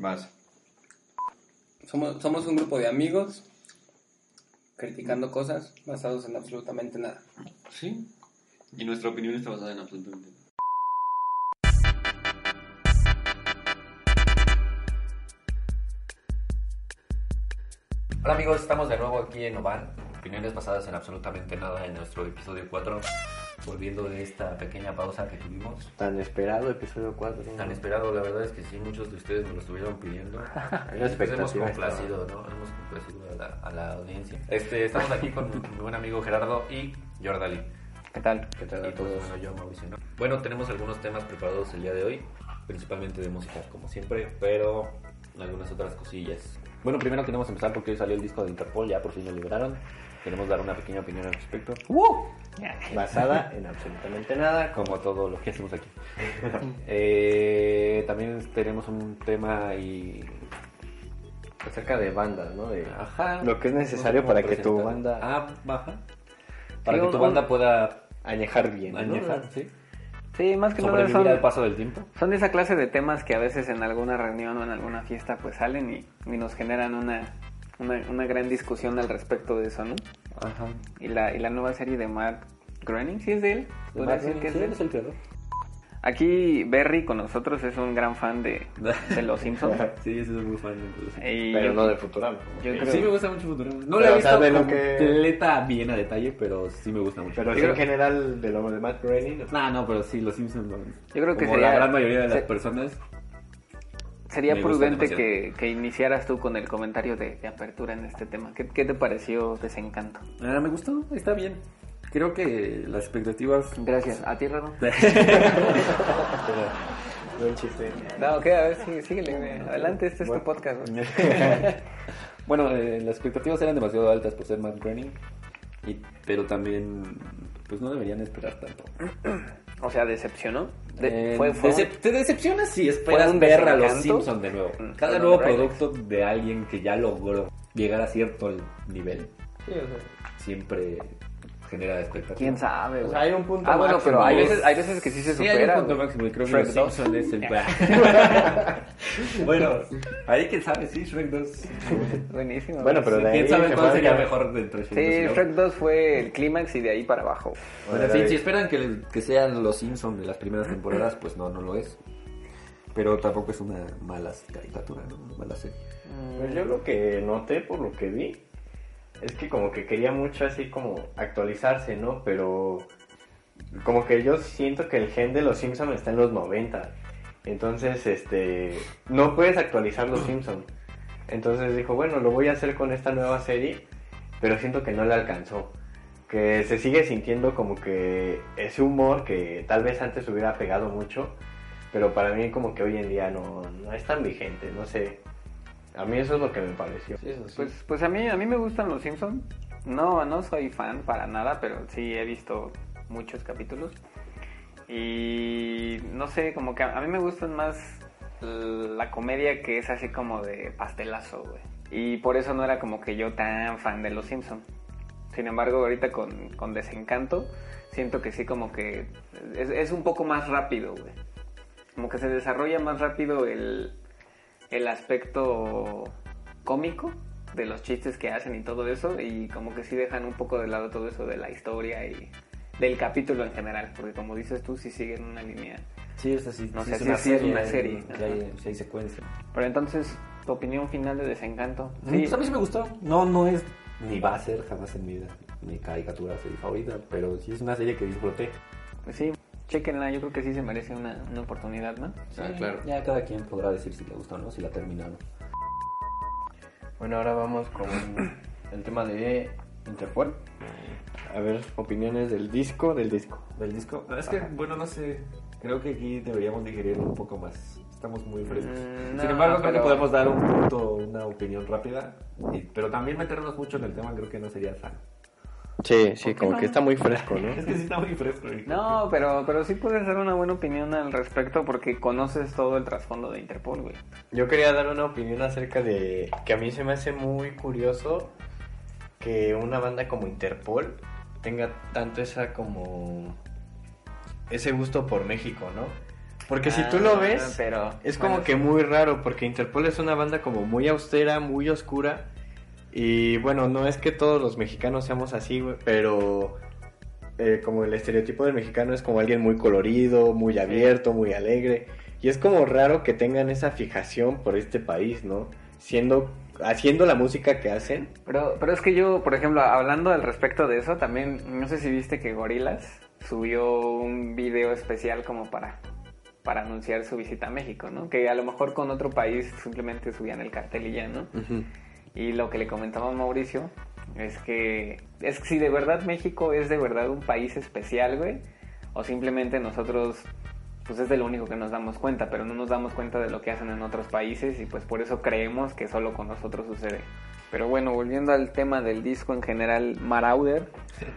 Vas. Somos, somos un grupo de amigos criticando cosas basados en absolutamente nada. Sí. Y nuestra opinión está basada en absolutamente nada. Hola amigos, estamos de nuevo aquí en Ovan. Opiniones basadas en absolutamente nada en nuestro episodio 4. Volviendo de esta pequeña pausa que tuvimos. Tan esperado episodio 4. Tan esperado, la verdad es que sí, muchos de ustedes nos lo estuvieron pidiendo. Pues hemos complacido, ¿no? Hemos complacido a la, a la audiencia. Este, estamos aquí con mi buen amigo Gerardo y Jordali. ¿Qué tal? ¿Qué tal Y a pues, todos? bueno, yo, Mauricio, ¿no? Bueno, tenemos algunos temas preparados el día de hoy, principalmente de música, como siempre, pero algunas otras cosillas. Bueno, primero queremos empezar porque hoy salió el disco de Interpol, ya por fin lo liberaron. Queremos dar una pequeña opinión al respecto, Basada en absolutamente nada. como todo lo que hacemos aquí. Eh, también tenemos un tema y... Acerca de bandas, ¿no? De Ajá. lo que es necesario No para que tu banda Ah, baja. Para Sí, que un- tu banda pueda añejar bien. ¿no? añejar, ¿sí? Sí, más que nada son, al paso del tiempo. son de esa clase de temas que a veces en alguna reunión o en alguna fiesta pues salen y, y nos generan una, una, una gran discusión al respecto de eso, ¿no? Ajá. Y la, y la nueva serie de Matt Groening, ¿sí es de él? ¿Podría decir que es de él? el creador. Aquí Berry con nosotros es un gran fan de, de Los Simpsons. Sí, yo soy muy fan de Los Simpsons. Pero yo- no de Futurama. yo creo- Sí me gusta mucho Futurama. No Pero, la he o sea, visto de lo que- completa bien a detalle, pero sí me gusta mucho. Pero en general, de lo de Matt Groening. No, no, pero sí, Los Simpsons. Yo creo que Como sería- la gran mayoría de las se- personas. Sería Me prudente que, que iniciaras tú con el comentario de, de apertura en este tema. ¿Qué, qué te pareció Desencanto? Ah, me gustó, está bien. Creo que las expectativas... Gracias. ¿A ti, Rado? Buen chiste. No, ok, a ver, sigue, síguele. güey. Adelante, este es Bueno. tu podcast. bueno, eh, las expectativas eran demasiado altas por ser Matt Groening. Y, pero también, pues no deberían esperar tanto. O sea, ¿decepcionó? De- Eh, fue, fue decep- un- te decepcionas si esperas ¿Fue un ver a los? Simpsons de nuevo. Mm, Cada nuevo producto de alguien que ya logró llegar a cierto nivel siempre genera expectativas. ¿Quién sabe, O sea, hay un punto Ah, bueno, máximo. pero hay veces, hay veces que sí se Sí, hay supera. un punto güey. máximo y creo que Shrek los 2. Simpsons es el... bueno, ahí quién sabe, sí, Shrek 2. Buenísimo. Bueno, pero de ahí ¿Quién sabe cuál sería mejor de entre Shrek 2 y Sí? Shrek 2 fue el clímax y de ahí para abajo. Bueno, en fin, si esperan que, que sean los Simpsons de las primeras temporadas, pues no, no lo es. Pero tampoco es una mala caricatura, ¿no? Una mala serie. Pues yo lo que noté por lo que vi es que como que quería mucho así como actualizarse, ¿no? Pero como que yo siento que el gen de los Simpsons está en los 90. Entonces, este, no puedes actualizar los Simpsons. Entonces dijo, bueno, lo voy a hacer con esta nueva serie, pero siento que no le alcanzó. Que se sigue sintiendo como que ese humor que tal vez antes hubiera pegado mucho, pero para mí como que hoy en día no, no es tan vigente, no sé. A mí eso es lo que me pareció. Pues, pues a mí, a mí me gustan los Simpsons. No, no soy fan para nada, pero sí he visto muchos capítulos. Y no sé, como que a, a mí me gustan más la comedia que es así como de pastelazo, güey. Y por eso no era como que yo tan fan de los Simpsons. Sin embargo, ahorita con, con Desencanto, siento que sí como que es, es un poco más rápido, güey. Como que se desarrolla más rápido el, el aspecto cómico de los chistes que hacen y todo eso y como que sí dejan un poco de lado todo eso de la historia y del capítulo en general, porque como dices tú, sí siguen una línea. Sí, es así. No sí sé, es sí, es serie. una serie, que hay, secuencia. Pero entonces, tu opinión final de Desencanto. Sí. Pues a mí sí me gustó. No, no es ni va a ser jamás en mi vida mi caricatura serie favorita, pero sí es una serie que disfruté. Pues sí, chequenla, yo creo que sí se merece una, una oportunidad, ¿no? Ah, claro. Ya cada quien podrá decir si le gustó o no, si la terminaron. Bueno, ahora vamos con el tema de Interpol. A ver, opiniones del disco, del disco. Del disco. Es que, bueno, no sé. Creo que aquí deberíamos digerirlo un poco más. Estamos muy frescos. Mm, no, Sin embargo, creo que podemos dar un punto, una opinión rápida. y- pero también meternos mucho en el tema creo que no sería sano. Sí, sí, como no? que está muy fresco, ¿no? Es que sí está muy fresco. No, pero, pero sí puedes dar una buena opinión al respecto porque conoces todo el trasfondo de Interpol, güey. Yo quería dar una opinión acerca de que a mí se me hace muy curioso que una banda como Interpol tenga tanto esa como ese gusto por México, ¿no? Porque si tú lo Ah, ves, pero, es como bueno, que muy raro, porque Interpol es una banda como muy austera, muy oscura. Y bueno, no es que todos los mexicanos seamos así, güey, pero eh, como el estereotipo del mexicano es como alguien muy colorido, muy abierto, muy alegre. Y es como raro que tengan esa fijación por este país, ¿no? Siendo, haciendo la música que hacen. Pero, pero es que yo, por ejemplo, hablando al respecto de eso, también, no sé si viste que Gorilas subió un video especial como para, para anunciar su visita a México, ¿no? Que a lo mejor con otro país simplemente subían el cartel y ya, ¿no? Y lo que le comentaba Mauricio es que es que si de verdad México es de verdad un país especial, güey, o simplemente nosotros pues es de lo único que nos damos cuenta, pero no nos damos cuenta de lo que hacen en otros países y pues por eso creemos que solo con nosotros sucede. Pero bueno, volviendo al tema del disco en general, Marauder,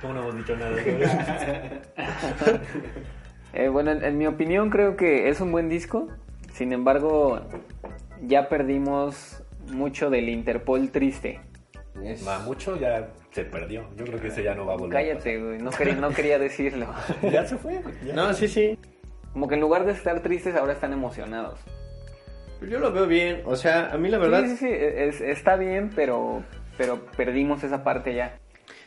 ¿Cómo no hemos dicho nada eh, bueno, en, en mi opinión creo que es un buen disco, sin embargo ya perdimos mucho del Interpol triste. Va, mucho ya se perdió. Yo creo que ese ya no va a volver. Cállate, güey, no quería, no quería decirlo. Ya se fue. ya. No, sí, sí. Como que en lugar de estar tristes ahora están emocionados. Yo lo veo bien. O sea, a mí la verdad... Sí, sí, sí, es- está bien, pero, pero perdimos esa parte ya.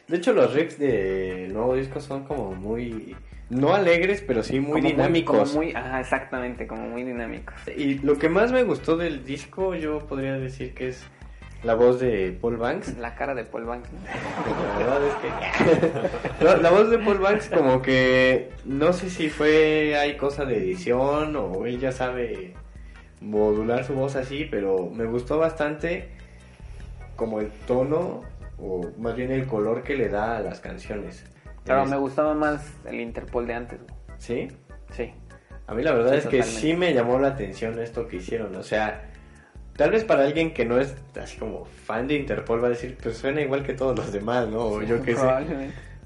De hecho, los riffs del nuevo disco son como muy... No alegres, pero sí muy Como dinámicos. como muy, ajá, exactamente, como muy dinámicos. Y lo que más me gustó del disco, yo podría decir que es la voz de Paul Banks. La cara de Paul Banks. ¿no? La verdad es que... La voz de Paul Banks como que... No sé si fue... Hay cosa de edición o él ya sabe modular su voz así, pero me gustó bastante como el tono o más bien el color que le da a las canciones. Pero Es- me gustaba más el Interpol de antes. güey. ¿Sí? Sí. A mí la verdad Sí, es que totalmente. sí me llamó la atención esto que hicieron. O sea, tal vez para alguien que no es así como fan de Interpol va a decir, pues suena igual que todos los demás, ¿no? O yo qué sé.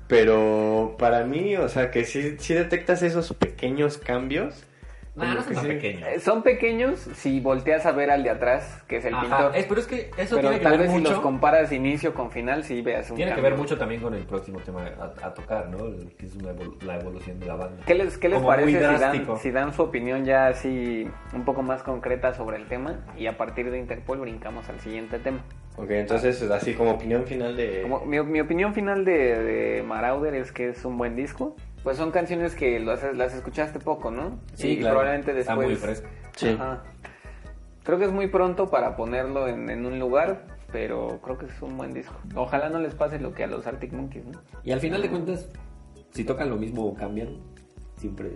Pero para mí, o sea, que sí, sí detectas esos pequeños cambios. Como no son que tan sí. pequeños. Eh, Son pequeños si volteas a ver al de atrás, que es el Ajá, pintor. es- pero es que eso pero tiene que tal ver vez si los mucho. comparas inicio con final, sí veas un Tiene que cambio. ver mucho también con el próximo tema a, a tocar, ¿no? El- Que es una evol- la evolución de la banda. ¿Qué les, qué les parece si dan, si dan su opinión ya así un poco más concreta sobre el tema y a partir de Interpol brincamos al siguiente tema? Ok, entonces así como opinión final de... Como, mi, mi opinión final de, de Marauder es que es un buen disco. Pues son canciones que las, las escuchaste poco, ¿no? Sí, y claro. probablemente Está después... muy fresco. Sí. Ajá. Creo que es muy pronto para ponerlo en, en un lugar, pero creo que es un buen disco. Ojalá no les pase lo que a los Arctic Monkeys, ¿no? Y al final de cuentas, si tocan lo mismo o cambian, siempre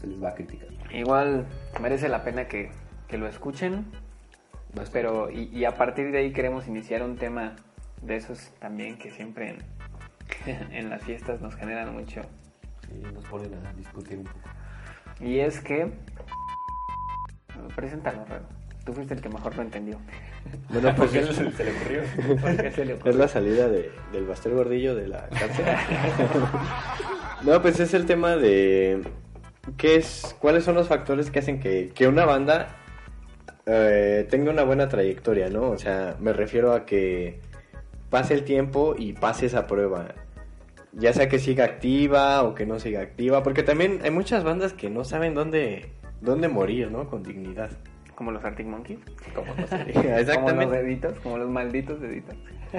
se les va a criticar. Igual merece la pena que, que lo escuchen, Bastante. pero y, y a partir de ahí queremos iniciar un tema de esos también que siempre en, en las fiestas nos generan mucho. Sí, nos ponen a discutir un poco. Y es que... Preséntalo, Raro. Tú fuiste el que mejor lo entendió. Bueno, pues se le ocurrió? ¿Por qué se le ocurrió? es la salida de, del Bastel Gordillo de la cárcel. no, pues es el tema de... ¿Qué es, ¿Cuáles son los factores que hacen que, que una banda eh, tenga una buena trayectoria, no? O sea, me refiero a que pase el tiempo y pase esa prueba. Ya sea que siga activa o que no siga activa, porque también hay muchas bandas que no saben dónde, dónde morir, ¿no? Con dignidad. Como los Arctic Monkeys. Como los deditos, como los malditos deditos.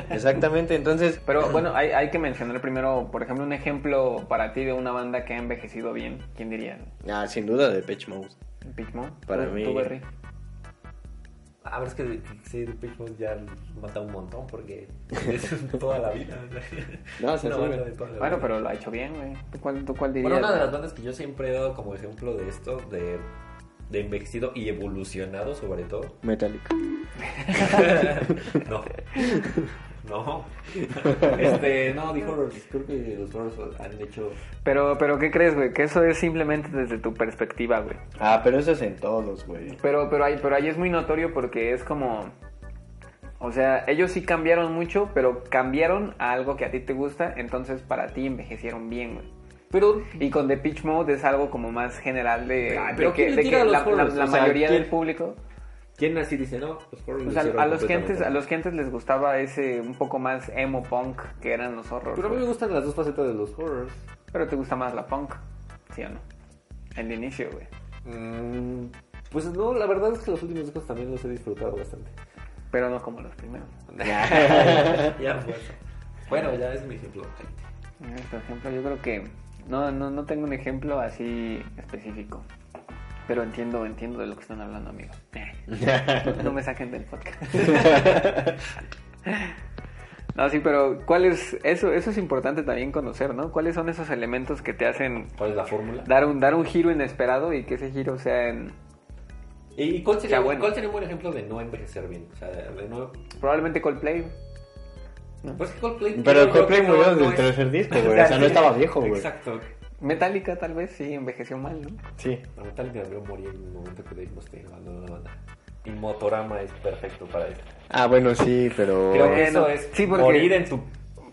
Exactamente, entonces... Pero bueno, hay, hay que mencionar primero, por ejemplo, un ejemplo para ti de una banda que ha envejecido bien. ¿Quién diría? Ah, sin duda de Pitch Mode. Pitch Mode. Para ¿Tú- mí- tú, Berry? Ah, pero es que sí, The Pitch ya mata un montón porque es toda la vida. No, se sube. banda de toda la Bueno, vida. pero lo ha hecho bien, güey. ¿Tú cuál, tú cuál dirías? Bueno, una de las bandas que yo siempre he dado como ejemplo de esto, de, de envejecido y evolucionado sobre todo. Metallica. no. No. Este, no, dijo Horrors. Creo que los Horrors han hecho. Pero, pero ¿qué crees, güey? Que eso es simplemente desde tu perspectiva, güey. Ah, pero eso es en todos, güey. Pero, pero, ahí, pero ahí es muy notorio porque es como... O sea, ellos sí cambiaron mucho, pero cambiaron a algo que a ti te gusta, entonces para ti envejecieron bien, güey. Pero. Y con The Pitch Mode es algo como más general de, Ay, de pero que, ¿quién le de que a los la, la- Horrors? la O sea, mayoría ¿quién- del público... ¿Quién así dice no? Los Pues a, a los que antes, a los que antes les gustaba ese un poco más emo punk que eran los horrors. Pero a mí me gustan las dos facetas de los Horrors. Pero te gusta más la punk, ¿sí o no? El inicio, güey. Mm, pues no, la verdad es que los últimos discos también los he disfrutado bastante. Pero no como los primeros. ya fue eso. Bueno, ya es mi ejemplo. Por ejemplo, yo creo que no, no, no tengo un ejemplo así específico. Pero entiendo, entiendo de lo que están hablando, amigos. No me saquen del podcast. No, sí, pero ¿cuál es eso? Eso es importante también conocer, ¿no? ¿Cuáles son esos elementos que te hacen ¿Cuál es la fórmula? dar un dar un giro inesperado y que ese giro sea en ¿Y cuál sería, Sea bueno. cuál sería un buen ejemplo de no envejecer bien? O sea, de no... probablemente Coldplay? Pues Coldplay... Pero Coldplay murió no- desde no el es- tercer disco, güey. O sea, no estaba viejo, güey. Exacto. Metallica tal vez sí envejeció mal, ¿no? Sí. La Metallica debió morir en el momento que Dave Mustaine abandonó la banda. Y Motorama es perfecto para eso. Ah, bueno, sí, pero... Creo que Bueno, eso es sí, porque- morir en tu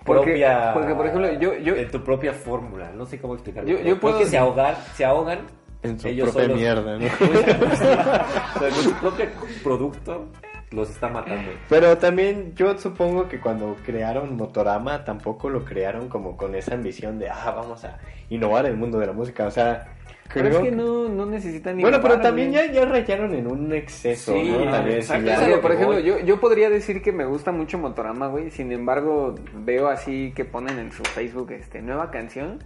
porque- propia... porque, por ejemplo, yo- yo- En tu propia fórmula. No sé cómo explicarlo. Yo- yo creo puedo- que se ahogan, se ahogan En su ellos propia solos. mierda, ¿no? O sea, su propio producto los está matando. Pero también yo supongo que cuando crearon Motorama tampoco lo crearon como con esa ambición de, ah, vamos a innovar el mundo de la música. O sea, Pero creo es que que- no, no necesitan ni Bueno, pero también ya, ya rayaron en un exceso, Sí, lo por ejemplo, voy. yo, yo podría decir que me gusta mucho Motorama, güey. Sin embargo, veo así que ponen en su Facebook este nueva canción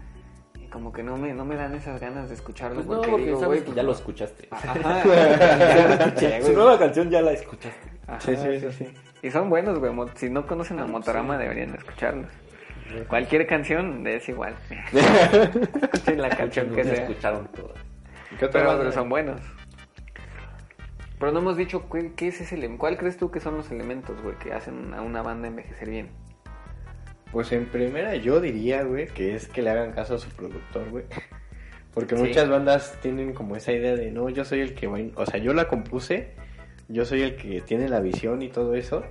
como que no me, no me dan esas ganas de escucharlo. Pues no, porque, porque digo, sabes que pues ya lo escuchaste. Ajá, ya lo escuché, Su nueva canción ya la escuchaste. Ajá, Sí, sí, sí, sí. Y son buenos, güey. Si no conocen a Motorama, deberían de escucharlos. Cualquier canción es igual. Escuchen la canción que Ya sea. escucharon todas. ¿Qué otra Pero, pero son buenos. Pero no hemos dicho qué, qué es ese ¿Cuál crees tú que son los elementos, güey, que hacen a una banda envejecer bien? Pues en primera yo diría, güey, que es que le hagan caso a su productor, güey. Porque Sí. muchas bandas tienen como esa idea de, no, yo soy el que in- o sea, yo la compuse, yo soy el que tiene la visión y todo eso.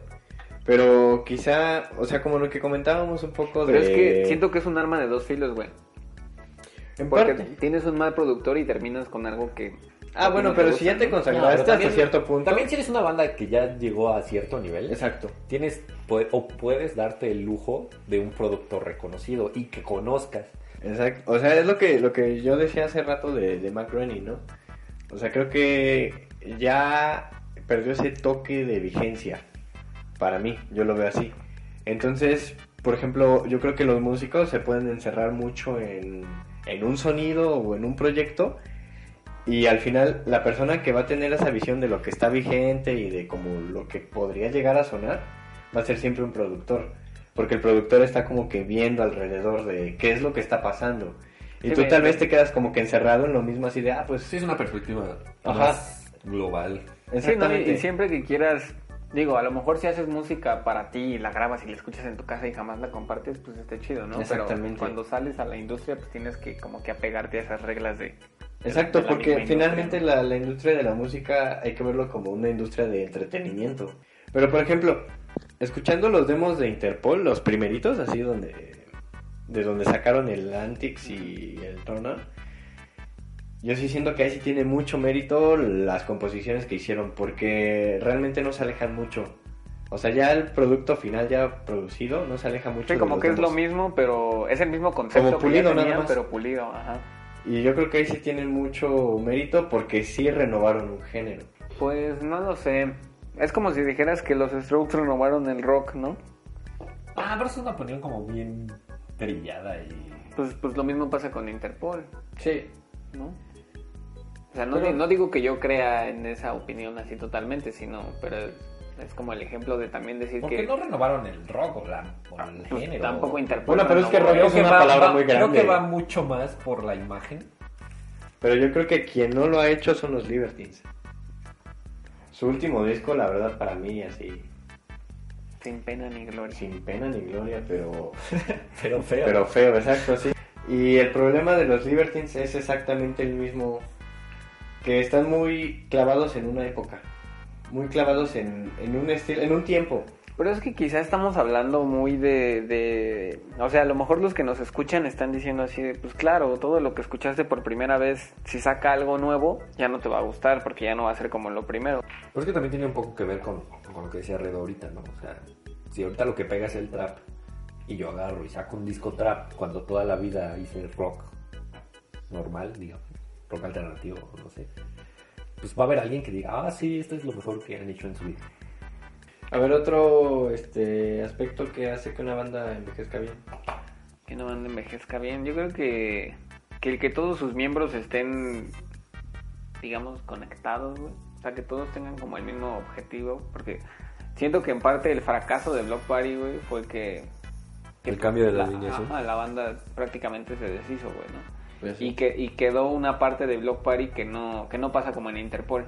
Pero quizá, o sea, como lo que comentábamos un poco Pero de... es que siento que es un arma de dos filos, güey. En Porque parte. tienes un mal productor y terminas con algo que... Ah, bueno, pero si ya te ¿no? consagraste hasta cierto punto... También si eres una banda que ya llegó a cierto nivel, Exacto. tienes o puedes darte el lujo de un productor reconocido y que conozcas. Exacto. O sea, es lo que, lo que yo decía hace rato de, de Mac Groening, ¿no? O sea, creo que ya perdió ese toque de vigencia. Para mí, yo lo veo así. Entonces, por ejemplo, yo creo que los músicos se pueden encerrar mucho en, en un sonido o en un proyecto. Y al final, la persona que va a tener esa visión de lo que está vigente y de como lo que podría llegar a sonar, va a ser siempre un productor. Porque el productor está como que viendo alrededor de qué es lo que está pasando. Y Sí, tú me- tal vez te quedas como que encerrado en lo mismo así de, ah, pues Sí, es una perspectiva Ajá. más global. Sí, ¿no? Y- exactamente. Y siempre que quieras... Digo, a lo mejor si haces música para ti y la grabas y la escuchas en tu casa y jamás la compartes, pues está chido, ¿no? Exactamente. Pero cuando sales a la industria, pues tienes que como que apegarte a esas reglas de... Exacto, de la porque finalmente la, la industria de la música hay que verlo como una industria de entretenimiento. Pero por ejemplo, escuchando los demos de Interpol, los primeritos, así donde de donde sacaron el Antix y el Turner, yo sí siento que ahí sí tiene mucho mérito las composiciones que hicieron, porque realmente no se alejan mucho. O sea, ya el producto final ya producido no se aleja mucho. Sí, de como los que es lo mismo, pero es el mismo concepto Como que ya pulido nada tenían, más. pero pulido, ajá. Y yo creo que ahí sí tienen mucho mérito porque sí renovaron un género. Pues no lo sé. Es como si dijeras que los Strokes renovaron el rock, ¿no? Ah, pero es una opinión como bien trillada y... Pues, pues lo mismo pasa con Interpol, Sí. ¿no? O sea, no, Pero- no digo que yo crea en esa opinión así totalmente, sino, pero es, como el ejemplo de también decir ¿Por que qué no renovaron el rock o, la, o el pues, género? tampoco Interpol. Bueno, pero es que rock es una palabra muy grande. Creo que va mucho más por la imagen. Pero yo creo que quien no lo ha hecho son los Libertines. Su último disco, la verdad, para mí, así, sin pena ni gloria. sin pena ni gloria, pero, Pero feo. pero feo, exacto, sí. Y el problema de los Libertines es exactamente el mismo, que están muy clavados en una época, muy clavados en, en un estilo, en un tiempo. Pero es que quizá estamos hablando muy de, de... O sea, a lo mejor los que nos escuchan están diciendo así de, pues claro, todo lo que escuchaste por primera vez, si saca algo nuevo, ya no te va a gustar porque ya no va a ser como lo primero. Pero es que también tiene un poco que ver con, con lo que decía Redo ahorita, ¿no? O sea, si ahorita lo que pega es el trap y yo agarro y saco un disco trap cuando toda la vida hice rock normal, digamos. rock alternativo, no sé, pues va a haber alguien que diga, ah, sí, esto es lo mejor que han hecho en su vida. A ver, otro este aspecto que hace que una banda envejezca bien. Que no banda envejezca bien. Yo creo que, que el que todos sus miembros estén, digamos, conectados, güey. O sea, que todos tengan como el mismo objetivo. Porque siento que en parte el fracaso de Block Party, güey, fue que... que El cambio de la la, alineación. ajá, la banda prácticamente se deshizo, güey, ¿no? Pues. Y, que, y quedó una parte de Block Party que no, que no pasa como en Interpol.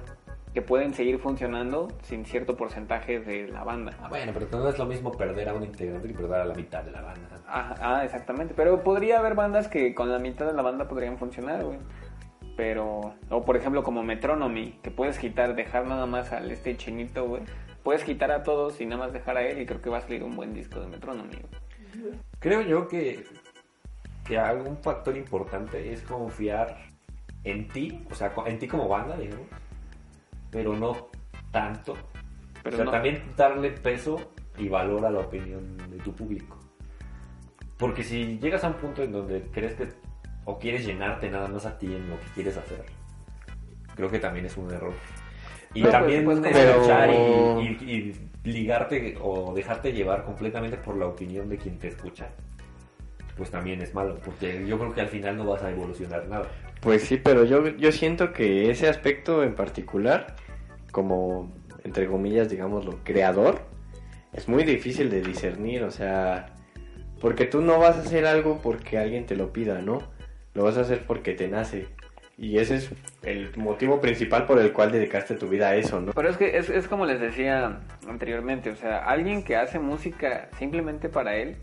Que pueden seguir funcionando sin cierto porcentaje de la banda. Ah, bueno, pero no es lo mismo perder a un integrante que perder a la mitad de la banda. Ah, ah, exactamente. Pero podría haber bandas que con la mitad de la banda podrían funcionar, güey. Pero, o por ejemplo como Metronomy, que puedes quitar, dejar nada más al este chinito, güey. Puedes quitar a todos y nada más dejar a él y creo que va a salir un buen disco de Metronomy. güey. Creo yo que, que algún factor importante es confiar en ti, o sea, en ti como banda, digamos, pero no tanto. Pero o sea, no- también darle peso y valor a la opinión de tu público. Porque si llegas a un punto en donde crees que o quieres llenarte nada más a ti en lo que quieres hacer, creo que también es un error. Y No, también pues, pues, escuchar pero- y, y- y ligarte o dejarte llevar completamente por la opinión de quien te escucha, pues también es malo, porque yo creo que al final no vas a evolucionar nada. Pues sí, pero yo, yo siento que ese aspecto en particular, como entre comillas, digámoslo, creador, es muy difícil de discernir, o sea, porque tú no vas a hacer algo porque alguien te lo pida, ¿no? Lo vas a hacer porque te nace. Y ese es el motivo principal por el cual dedicaste tu vida a eso, ¿no? Pero es que es, es como les decía anteriormente, o sea, alguien que hace música simplemente para él,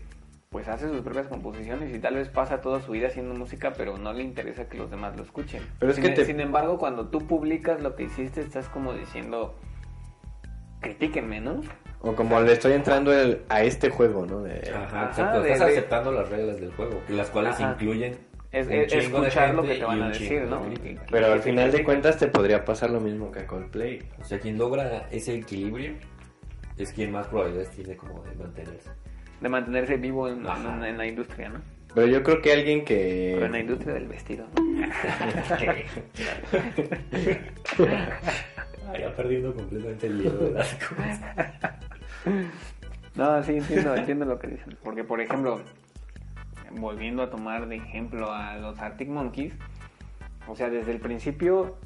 pues hace sus propias composiciones y tal vez pasa toda su vida haciendo música, pero no le interesa que los demás lo escuchen. Pero es que te- sin embargo, cuando tú publicas lo que hiciste, estás como diciendo, critíquenme, ¿no? O como le estoy entrando el- a este juego, ¿no? De- Ajá, Ajá, exacto. de- Estás de- aceptando las reglas del juego, las cuales Ajá. incluyen Es, un es- chingo de escuchar lo gente que te van a decir, chingo ¿no? de. Pero al final de cuentas te podría pasar lo mismo que a Coldplay. O sea, quien logra ese equilibrio es quien más probabilidades tiene como de mantenerse. De mantenerse vivo en, Ajá. en- en la industria, ¿no? Pero yo creo que alguien que... Pero en la industria del vestido. ¿no? ya perdiendo completamente el hilo de las cosas. No, sí, entiendo, entiendo lo que dicen. Porque, por ejemplo, volviendo a tomar de ejemplo a los Arctic Monkeys, o sea, desde el principio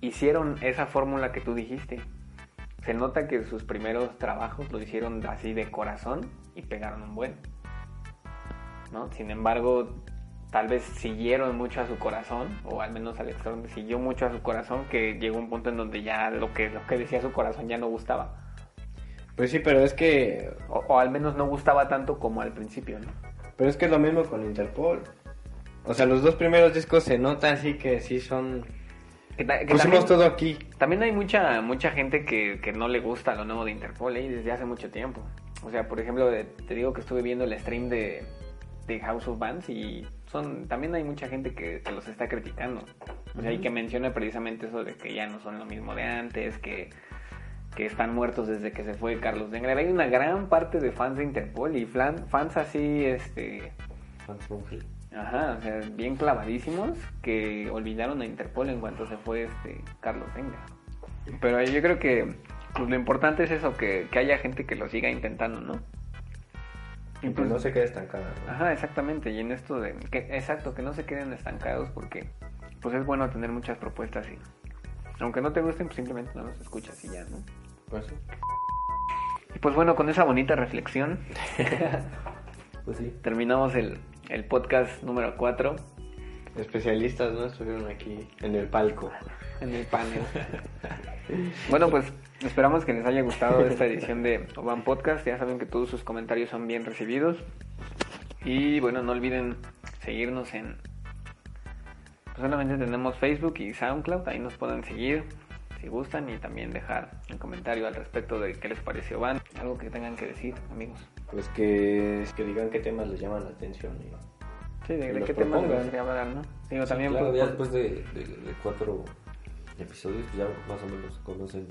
hicieron esa fórmula que tú dijiste. Se nota que sus primeros trabajos lo hicieron así de corazón y pegaron un buen. ¿No? Sin embargo, tal vez siguieron mucho a su corazón, o al menos Alex Turner siguió mucho a su corazón, que llegó un punto en donde ya lo que, lo que decía su corazón ya no gustaba. Pues sí, pero es que... O, o al menos no gustaba tanto como al principio, ¿no? Pero es que es lo mismo con Interpol. O sea, los dos primeros discos se nota así que sí son... Que ta- que Pusimos también, todo aquí. también hay mucha mucha gente que, que no le gusta lo nuevo de Interpol ¿eh? desde hace mucho tiempo. O sea, por ejemplo, te digo que estuve viendo el stream de, de House of Bands y son también hay mucha gente que, que los está criticando. O sea, y que menciona precisamente eso de que ya no son lo mismo de antes, que, que están muertos desde que se fue Carlos Dengler. Hay una gran parte de fans de Interpol y flan- fans así, este, Hell. Ajá, o sea, bien clavadísimos que olvidaron a Interpol en cuanto se fue este Carlos Venga. Pero yo creo que pues, lo importante es eso, que, que haya gente que lo siga intentando, ¿no? Y pues no se quede estancada. ¿no? Ajá, exactamente, y en esto de... Que, exacto, que no se queden estancados porque pues es bueno tener muchas propuestas y... Aunque no te gusten, pues simplemente no los escuchas y ya, ¿no? Pues sí. Y pues bueno, con esa bonita reflexión Pues sí. terminamos el, el podcast número 4 Especialistas, ¿no? Estuvieron aquí en el palco. en el panel. bueno, pues esperamos que les haya gustado esta edición de Oban Podcast. Ya saben que todos sus comentarios son bien recibidos. Y bueno, no olviden seguirnos en... pues solamente tenemos Facebook y SoundCloud. Ahí nos pueden seguir si gustan y también dejar un comentario al respecto de qué les pareció Van. Algo que tengan que decir, amigos. Pues que, que digan qué temas les llaman la atención. y- Sí, de, de qué les propongan. gustaría hablar, ¿no? Digo, Sí, también claro, pues, ya por- después de, de- de cuatro episodios, pues ya más o menos conocen.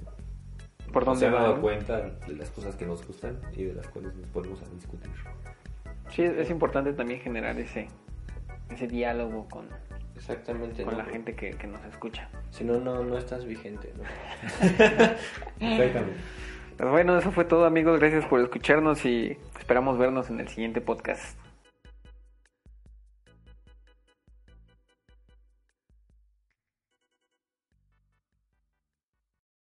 por dónde se han dado ¿no? cuenta de las cosas que nos gustan y de las cuales nos ponemos a discutir. Sí, es es importante también generar ese, ese diálogo con, Exactamente. con no, la gente que, que nos escucha. Si no, no, no estás vigente, ¿no? Exactamente. Pues bueno, eso fue todo amigos, gracias por escucharnos y esperamos vernos en el siguiente podcast.